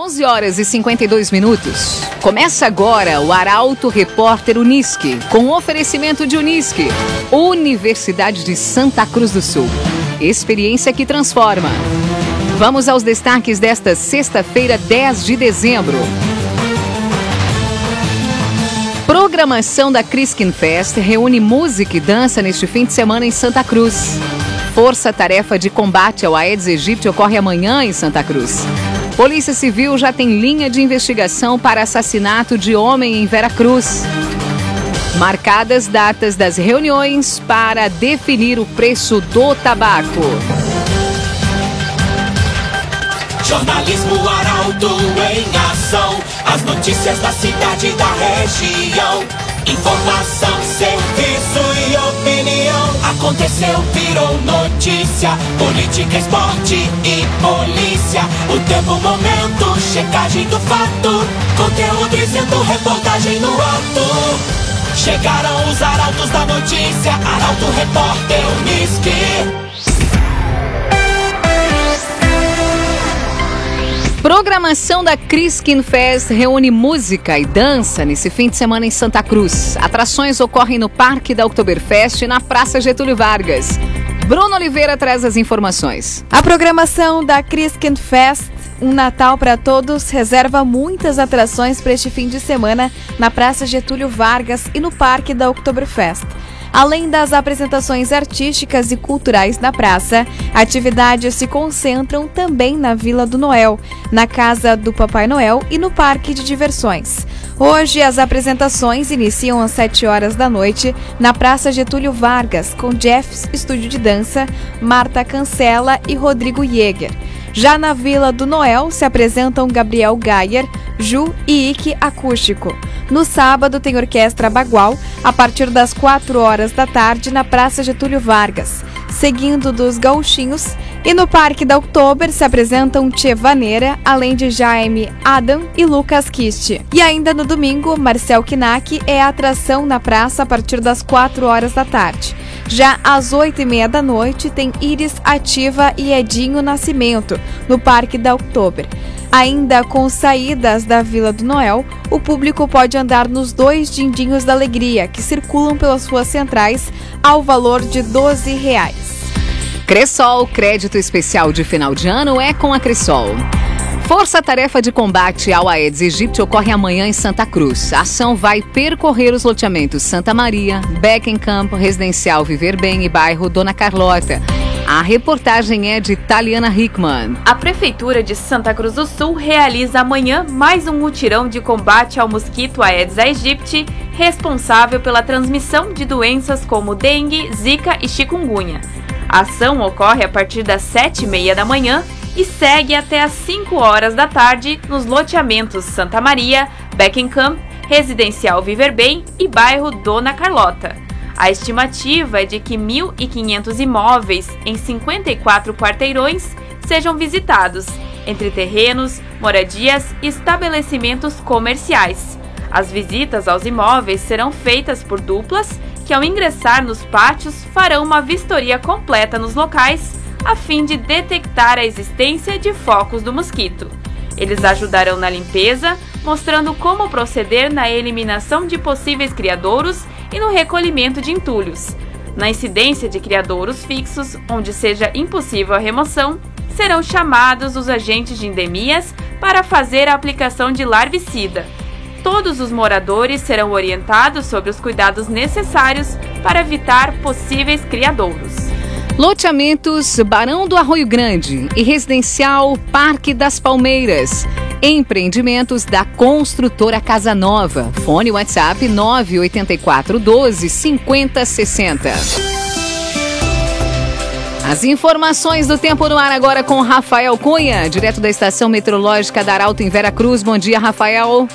11 horas e 52 minutos. Começa agora o Arauto Repórter Unisque, com oferecimento de Unisque, Universidade de Santa Cruz do Sul. Experiência que transforma. Vamos aos destaques desta sexta-feira, 10 de dezembro. Programação da Criskin Fest reúne música e dança neste fim de semana em Santa Cruz. Força Tarefa de Combate ao Aedes aegypti ocorre amanhã em Santa Cruz. Polícia Civil já tem linha de investigação para assassinato de homem em Veracruz. Marcadas datas das reuniões para definir o preço do tabaco. Jornalismo Arauto em ação. As notícias da cidade e da região. Informação, serviço e. Aconteceu, virou notícia. Política, esporte e polícia. O tempo, momento, checagem do fato. Conteúdo dizendo, reportagem no ato. Chegaram os arautos da notícia. Arauto, repórter, Unisque. Programação da Criskin Fest reúne música e dança nesse fim de semana em Santa Cruz. Atrações ocorrem no Parque da Oktoberfest e na Praça Getúlio Vargas. Bruno Oliveira traz as informações. A programação da Criskin Fest um Natal para Todos reserva muitas atrações para este fim de semana na Praça Getúlio Vargas e no Parque da Oktoberfest. Além das apresentações artísticas e culturais na praça, atividades se concentram também na Vila do Noel, na Casa do Papai Noel e no Parque de Diversões. Hoje, as apresentações iniciam às 7 horas da noite na Praça Getúlio Vargas, com Jeffs Estúdio de Dança, Marta Cancela e Rodrigo Jäger. Já na Vila do Noel se apresentam Gabriel Gayer, Ju e Ike Acústico. No sábado tem Orquestra Bagual, a partir das 4 horas da tarde na Praça Getúlio Vargas. Seguindo dos Gauchinhos, e no Parque da Oktober se apresentam Tchê Vaneira, além de Jaime Adam e Lucas Kist. E ainda no domingo, Marcel Kinak é a atração na praça a partir das 4 horas da tarde. Já às 8 e meia da noite tem Iris Ativa e Edinho Nascimento, no Parque da Oktober. Ainda com saídas da Vila do Noel, o público pode andar nos dois dindinhos da alegria, que circulam pelas ruas centrais, ao valor de 12 reais. Cressol, crédito especial de final de ano é com a Cressol. Força Tarefa de Combate ao Aedes aegypti ocorre amanhã em Santa Cruz. A ação vai percorrer os loteamentos Santa Maria, Beckenkamp, Residencial Viver Bem e bairro Dona Carlota. A reportagem é de Taliana Hickman. A Prefeitura de Santa Cruz do Sul realiza amanhã mais um mutirão de combate ao mosquito Aedes aegypti, responsável pela transmissão de doenças como dengue, zika e chikungunya. A ação ocorre a partir das 7h30 da manhã e segue até às 5 horas da tarde nos loteamentos Santa Maria, Beckenham, Residencial Viver Bem e bairro Dona Carlota. A estimativa é de que 1.500 imóveis em 54 quarteirões sejam visitados, entre terrenos, moradias e estabelecimentos comerciais. As visitas aos imóveis serão feitas por duplas que, ao ingressar nos pátios, farão uma vistoria completa nos locais a fim de detectar a existência de focos do mosquito. Eles ajudarão na limpeza, mostrando como proceder na eliminação de possíveis criadouros e no recolhimento de entulhos. Na incidência de criadouros fixos, onde seja impossível a remoção, serão chamados os agentes de endemias para fazer a aplicação de larvicida todos os moradores serão orientados sobre os cuidados necessários para evitar possíveis criadouros. Loteamentos Barão do Arroio Grande e Residencial Parque das Palmeiras. Empreendimentos da construtora Casa Nova. Fone WhatsApp 984 12 50 60. As informações do tempo no ar agora com Rafael Cunha, direto da estação meteorológica da Arauto em Vera Cruz. Bom dia, Rafael.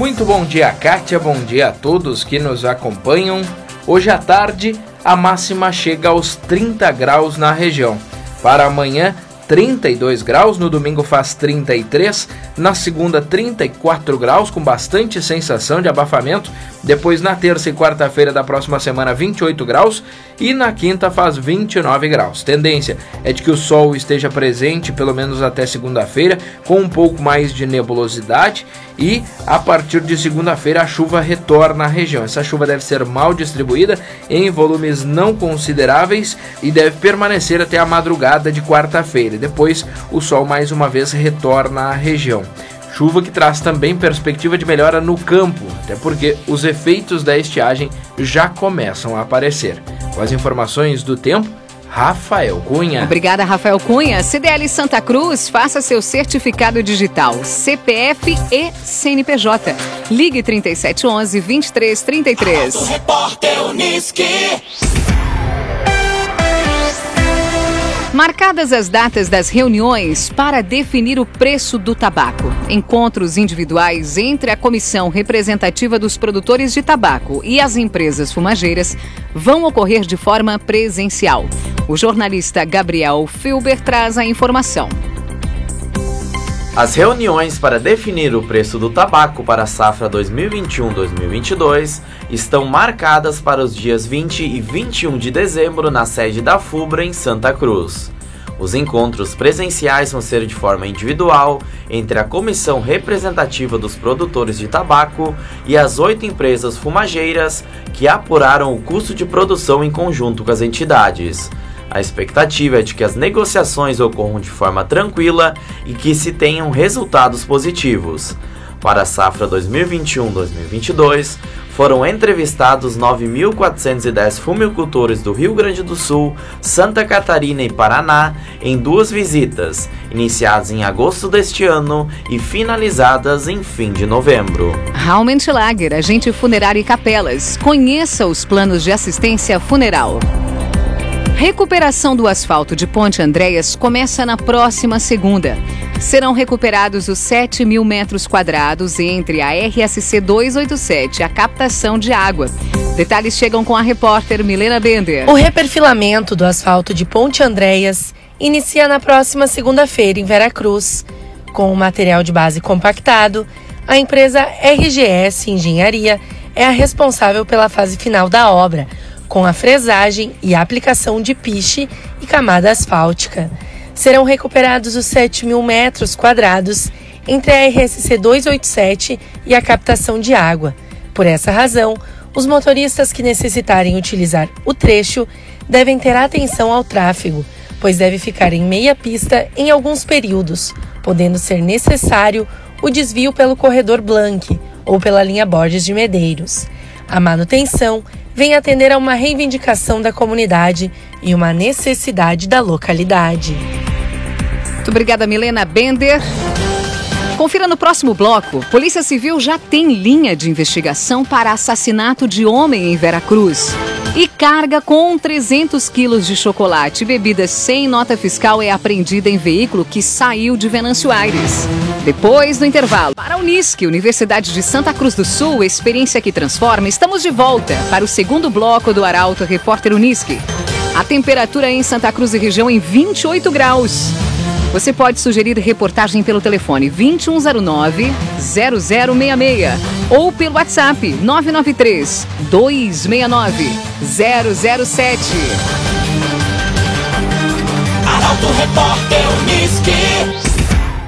Muito bom dia, Kátia. Bom dia a todos que nos acompanham. Hoje à tarde, a máxima chega aos 30 graus na região. Para amanhã, 32 graus, no domingo faz 33, na segunda 34 graus com bastante sensação de abafamento, Depois, na terça e quarta-feira da próxima semana, 28 graus. E na quinta faz 29 graus. Tendência é de que o sol esteja presente pelo menos até segunda-feira, com um pouco mais de nebulosidade. E a partir de segunda-feira a chuva retorna à região. Essa chuva deve ser mal distribuída em volumes não consideráveis e deve permanecer até a madrugada de quarta-feira. Depois o sol mais uma vez retorna à região. Chuva que traz também perspectiva de melhora no campo, até porque os efeitos da estiagem já começam a aparecer. Com as informações do tempo, Rafael Cunha. Obrigada, Rafael Cunha. CDL Santa Cruz, faça seu certificado digital, CPF e CNPJ. Ligue 3711 2333. Repórter Uniski. Marcadas as datas das reuniões para definir o preço do tabaco, encontros individuais entre a comissão representativa dos produtores de tabaco e as empresas fumageiras vão ocorrer de forma presencial. O jornalista Gabriel Filber traz a informação. As reuniões para definir o preço do tabaco para a safra 2021-2022 estão marcadas para os dias 20 e 21 de dezembro na sede da FUBRA em Santa Cruz. Os encontros presenciais vão ser de forma individual entre a comissão representativa dos produtores de tabaco e as oito empresas fumageiras que apuraram o custo de produção em conjunto com as entidades. A expectativa é de que as negociações ocorram de forma tranquila e que se tenham resultados positivos. Para a safra 2021-2022, foram entrevistados 9.410 fumicultores do Rio Grande do Sul, Santa Catarina e Paraná em duas visitas, iniciadas em agosto deste ano e finalizadas em fim de novembro. Lager, agente funerário e capelas. Conheça os planos de assistência funeral. Recuperação do asfalto de Ponte Andréas começa na próxima segunda. Serão recuperados os 7 mil metros quadrados entre a RSC 287 e a captação de água. Detalhes chegam com a repórter Milena Bender. O reperfilamento do asfalto de Ponte Andréas inicia na próxima segunda-feira em Veracruz. Com o material de base compactado, a empresa RGS Engenharia é a responsável pela fase final da obra com a fresagem e aplicação de piche e camada asfáltica. Serão recuperados os 7 mil metros quadrados entre a RSC 287 e a captação de água. Por essa razão, os motoristas que necessitarem utilizar o trecho devem ter atenção ao tráfego, pois deve ficar em meia pista em alguns períodos, podendo ser necessário o desvio pelo corredor Blank ou pela linha Borges de Medeiros. A manutenção vem atender a uma reivindicação da comunidade e uma necessidade da localidade. Muito obrigada, Milena Bender. Confira no próximo bloco. Polícia Civil já tem linha de investigação para assassinato de homem em Veracruz. E carga com 300 quilos de chocolate e bebidas sem nota fiscal é apreendida em veículo que saiu de Venâncio Aires. Depois do intervalo, para a Unisque, Universidade de Santa Cruz do Sul, experiência que transforma, estamos de volta para o segundo bloco do Arauto Repórter Unisque. A temperatura em Santa Cruz e região em 28 graus. Você pode sugerir reportagem pelo telefone 2109-0066 ou pelo WhatsApp 993 269 007. Arauto Repórter Unisque.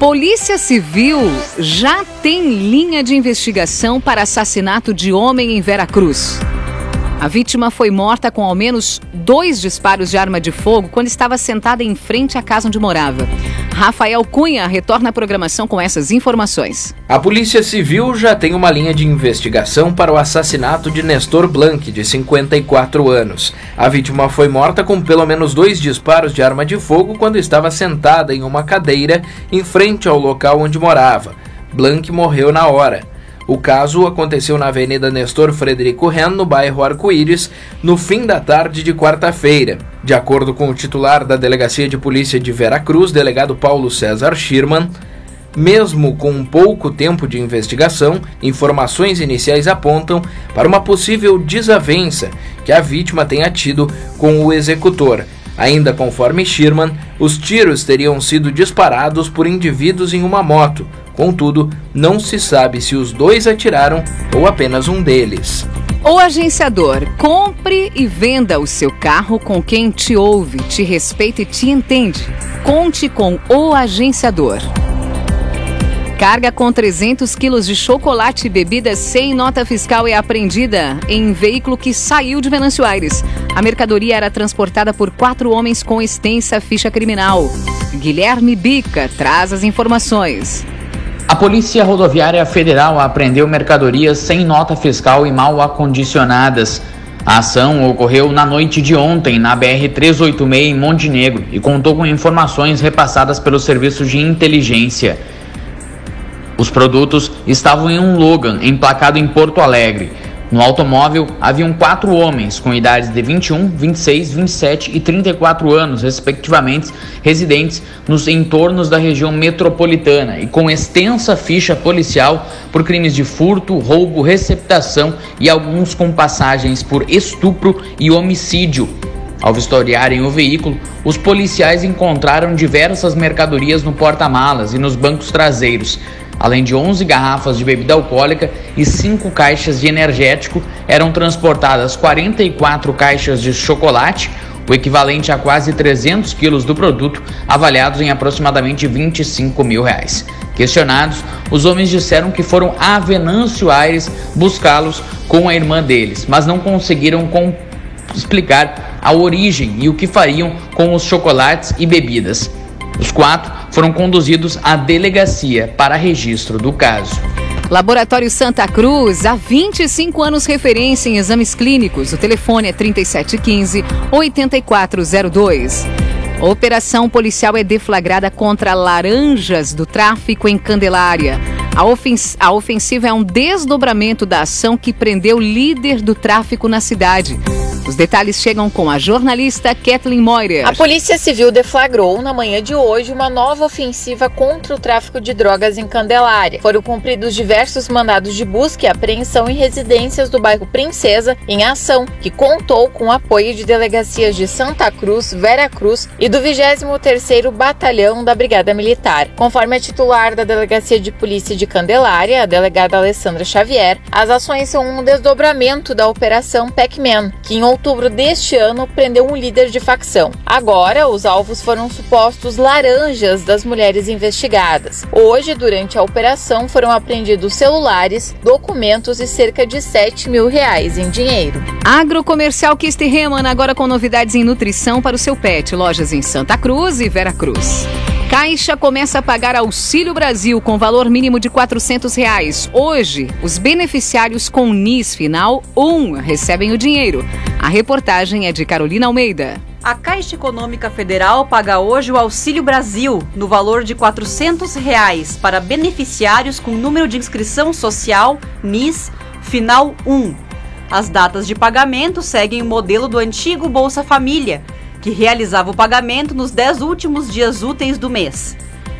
Polícia Civil já tem linha de investigação para assassinato de homem em Veracruz. A vítima foi morta com ao menos dois disparos de arma de fogo quando estava sentada em frente à casa onde morava. Rafael Cunha retorna à programação com essas informações. A Polícia Civil já tem uma linha de investigação para o assassinato de Nestor Blanc, de 54 anos. A vítima foi morta com pelo menos dois disparos de arma de fogo quando estava sentada em uma cadeira em frente ao local onde morava. Blanc morreu na hora. O caso aconteceu na Avenida Nestor Frederico Ren, no bairro Arco-Íris, no fim da tarde de quarta-feira. De acordo com o titular da Delegacia de Polícia de Veracruz, delegado Paulo César Schirman, mesmo com pouco tempo de investigação, informações iniciais apontam para uma possível desavença que a vítima tenha tido com o executor. Ainda conforme Schirman, os tiros teriam sido disparados por indivíduos em uma moto, Contudo, não se sabe se os dois atiraram ou apenas um deles. O agenciador, compre e venda o seu carro com quem te ouve, te respeita e te entende. Conte com o agenciador. Carga com 300 quilos de chocolate e bebidas sem nota fiscal é apreendida em veículo que saiu de Venâncio Aires. A mercadoria era transportada por quatro homens com extensa ficha criminal. Guilherme Bica traz as informações. A Polícia Rodoviária Federal apreendeu mercadorias sem nota fiscal e mal acondicionadas. A ação ocorreu na noite de ontem na BR-386 em Montenegro e contou com informações repassadas pelo Serviço de Inteligência. Os produtos estavam em um Logan emplacado em Porto Alegre. No automóvel haviam quatro homens com idades de 21, 26, 27 e 34 anos, respectivamente, residentes nos entornos da região metropolitana e com extensa ficha policial por crimes de furto, roubo, receptação e alguns com passagens por estupro e homicídio. Ao vistoriarem o veículo, os policiais encontraram diversas mercadorias no porta-malas e nos bancos traseiros. Além de 11 garrafas de bebida alcoólica e 5 caixas de energético, eram transportadas 44 caixas de chocolate, o equivalente a quase 300 quilos do produto, avaliados em aproximadamente 25 mil reais. Questionados, os homens disseram que foram a Venâncio Aires buscá-los com a irmã deles, mas não conseguiram explicar a origem e o que fariam com os chocolates e bebidas. Os quatro foram conduzidos à delegacia para registro do caso. Laboratório Santa Cruz, há 25 anos referência em exames clínicos. O telefone é 3715-8402. Operação policial é deflagrada contra laranjas do tráfico em Candelária. A, ofens a ofensiva é um desdobramento da ação que prendeu o líder do tráfico na cidade. Os detalhes chegam com a jornalista Kathleen Moyer. A Polícia Civil deflagrou na manhã de hoje uma nova ofensiva contra o tráfico de drogas em Candelária. Foram cumpridos diversos mandados de busca e apreensão em residências do bairro Princesa, em ação, que contou com o apoio de delegacias de Santa Cruz, Vera Cruz e do 23º Batalhão da Brigada Militar. Conforme a titular da Delegacia de Polícia de Candelária, a delegada Alessandra Xavier, as ações são um desdobramento da Operação Pac-Man, que em outubro deste ano prendeu um líder de facção. Agora, os alvos foram supostos laranjas das mulheres investigadas. Hoje, durante a operação, foram apreendidos celulares, documentos e cerca de 7 mil reais em dinheiro. Agrocomercial Kistiheman, agora com novidades em nutrição para o seu pet. Lojas em Santa Cruz e Vera Cruz. Caixa começa a pagar Auxílio Brasil com valor mínimo de 400 reais. Hoje, os beneficiários com NIS final 1 recebem o dinheiro. A reportagem é de Carolina Almeida. A Caixa Econômica Federal paga hoje o Auxílio Brasil no valor de 400 reais para beneficiários com número de inscrição social NIS final 1. As datas de pagamento seguem o modelo do antigo Bolsa Família, que realizava o pagamento nos 10 últimos dias úteis do mês.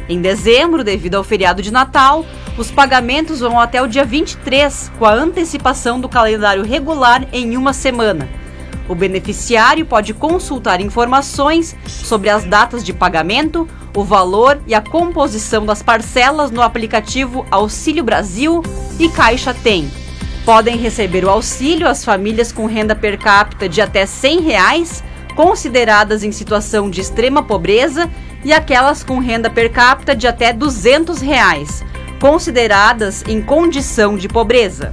Em dezembro, devido ao feriado de Natal, os pagamentos vão até o dia 23, com a antecipação do calendário regular em uma semana. O beneficiário pode consultar informações sobre as datas de pagamento, o valor e a composição das parcelas no aplicativo Auxílio Brasil e Caixa Tem. Podem receber o auxílio as famílias com renda per capita de até 100 reais consideradas em situação de extrema pobreza e aquelas com renda per capita de até 200 reais, consideradas em condição de pobreza.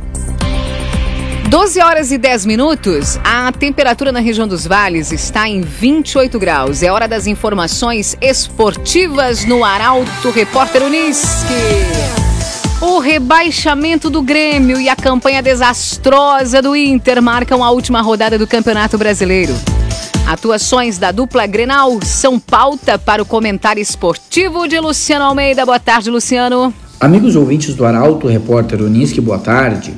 12 horas e 10 minutos. A temperatura na região dos vales está em 28 graus. É hora das informações esportivas no Arauto Repórter Unisque. O rebaixamento do Grêmio e a campanha desastrosa do Inter marcam a última rodada do Campeonato Brasileiro. Atuações da dupla Grenal são pauta para o comentário esportivo de Luciano Almeida. Boa tarde, Luciano. Amigos ouvintes do Arauto, repórter Unisque, boa tarde.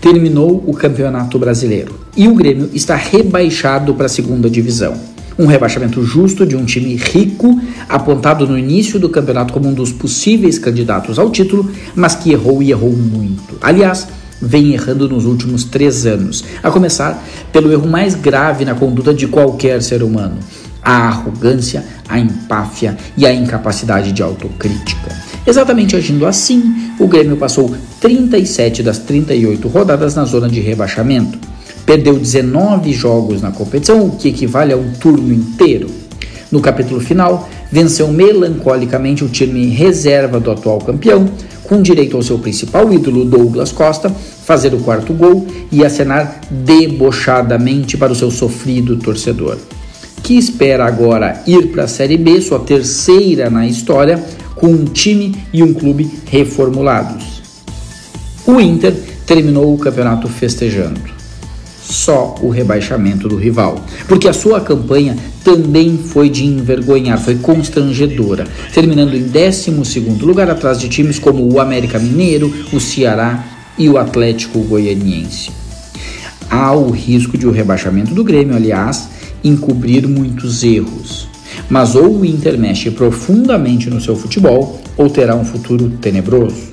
Terminou o Campeonato Brasileiro e o Grêmio está rebaixado para a segunda divisão. Um rebaixamento justo de um time rico, apontado no início do campeonato como um dos possíveis candidatos ao título, mas que errou e errou muito. Aliás, vem errando nos últimos três anos, a começar pelo erro mais grave na conduta de qualquer ser humano: a arrogância, a empáfia e a incapacidade de autocrítica. Exatamente agindo assim, o Grêmio passou 37 das 38 rodadas na zona de rebaixamento. Perdeu 19 jogos na competição, o que equivale a um turno inteiro. No capítulo final, venceu melancolicamente o time reserva do atual campeão, com direito ao seu principal ídolo, Douglas Costa, fazer o quarto gol e acenar debochadamente para o seu sofrido torcedor, que espera agora ir para a Série B, sua terceira na história, com um time e um clube reformulados. O Inter terminou o campeonato festejando só o rebaixamento do rival, porque a sua campanha também foi de envergonhar, foi constrangedora, terminando em 12 lugar atrás de times como o América Mineiro, o Ceará e o Atlético Goianiense. Há o risco de o rebaixamento do Grêmio, aliás, encobrir muitos erros. Mas ou o Inter mexe profundamente no seu futebol, ou terá um futuro tenebroso.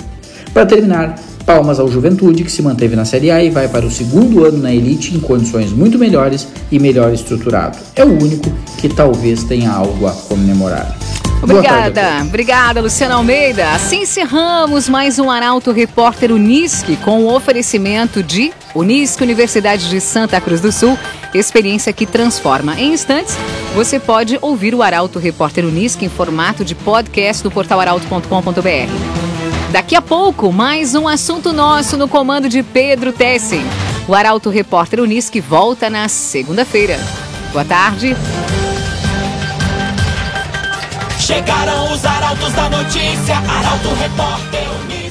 Para terminar, Palmas ao Juventude, que se manteve na Série A e vai para o segundo ano na elite em condições muito melhores e melhor estruturado. É o único que talvez tenha algo a comemorar. Obrigada, tarde, obrigada, Luciana Almeida. Assim encerramos mais um Arauto Repórter Unisque com o oferecimento de Unisque Universidade de Santa Cruz do Sul, experiência que transforma. Em instantes, você pode ouvir o Arauto Repórter Unisque em formato de podcast no portal arauto.com.br. Daqui a pouco, mais um assunto nosso no comando de Pedro Tessin. O Arauto Repórter Unisque volta na segunda-feira. Boa tarde. Chegaram os arautos da notícia, Arauto Repórter Unisque.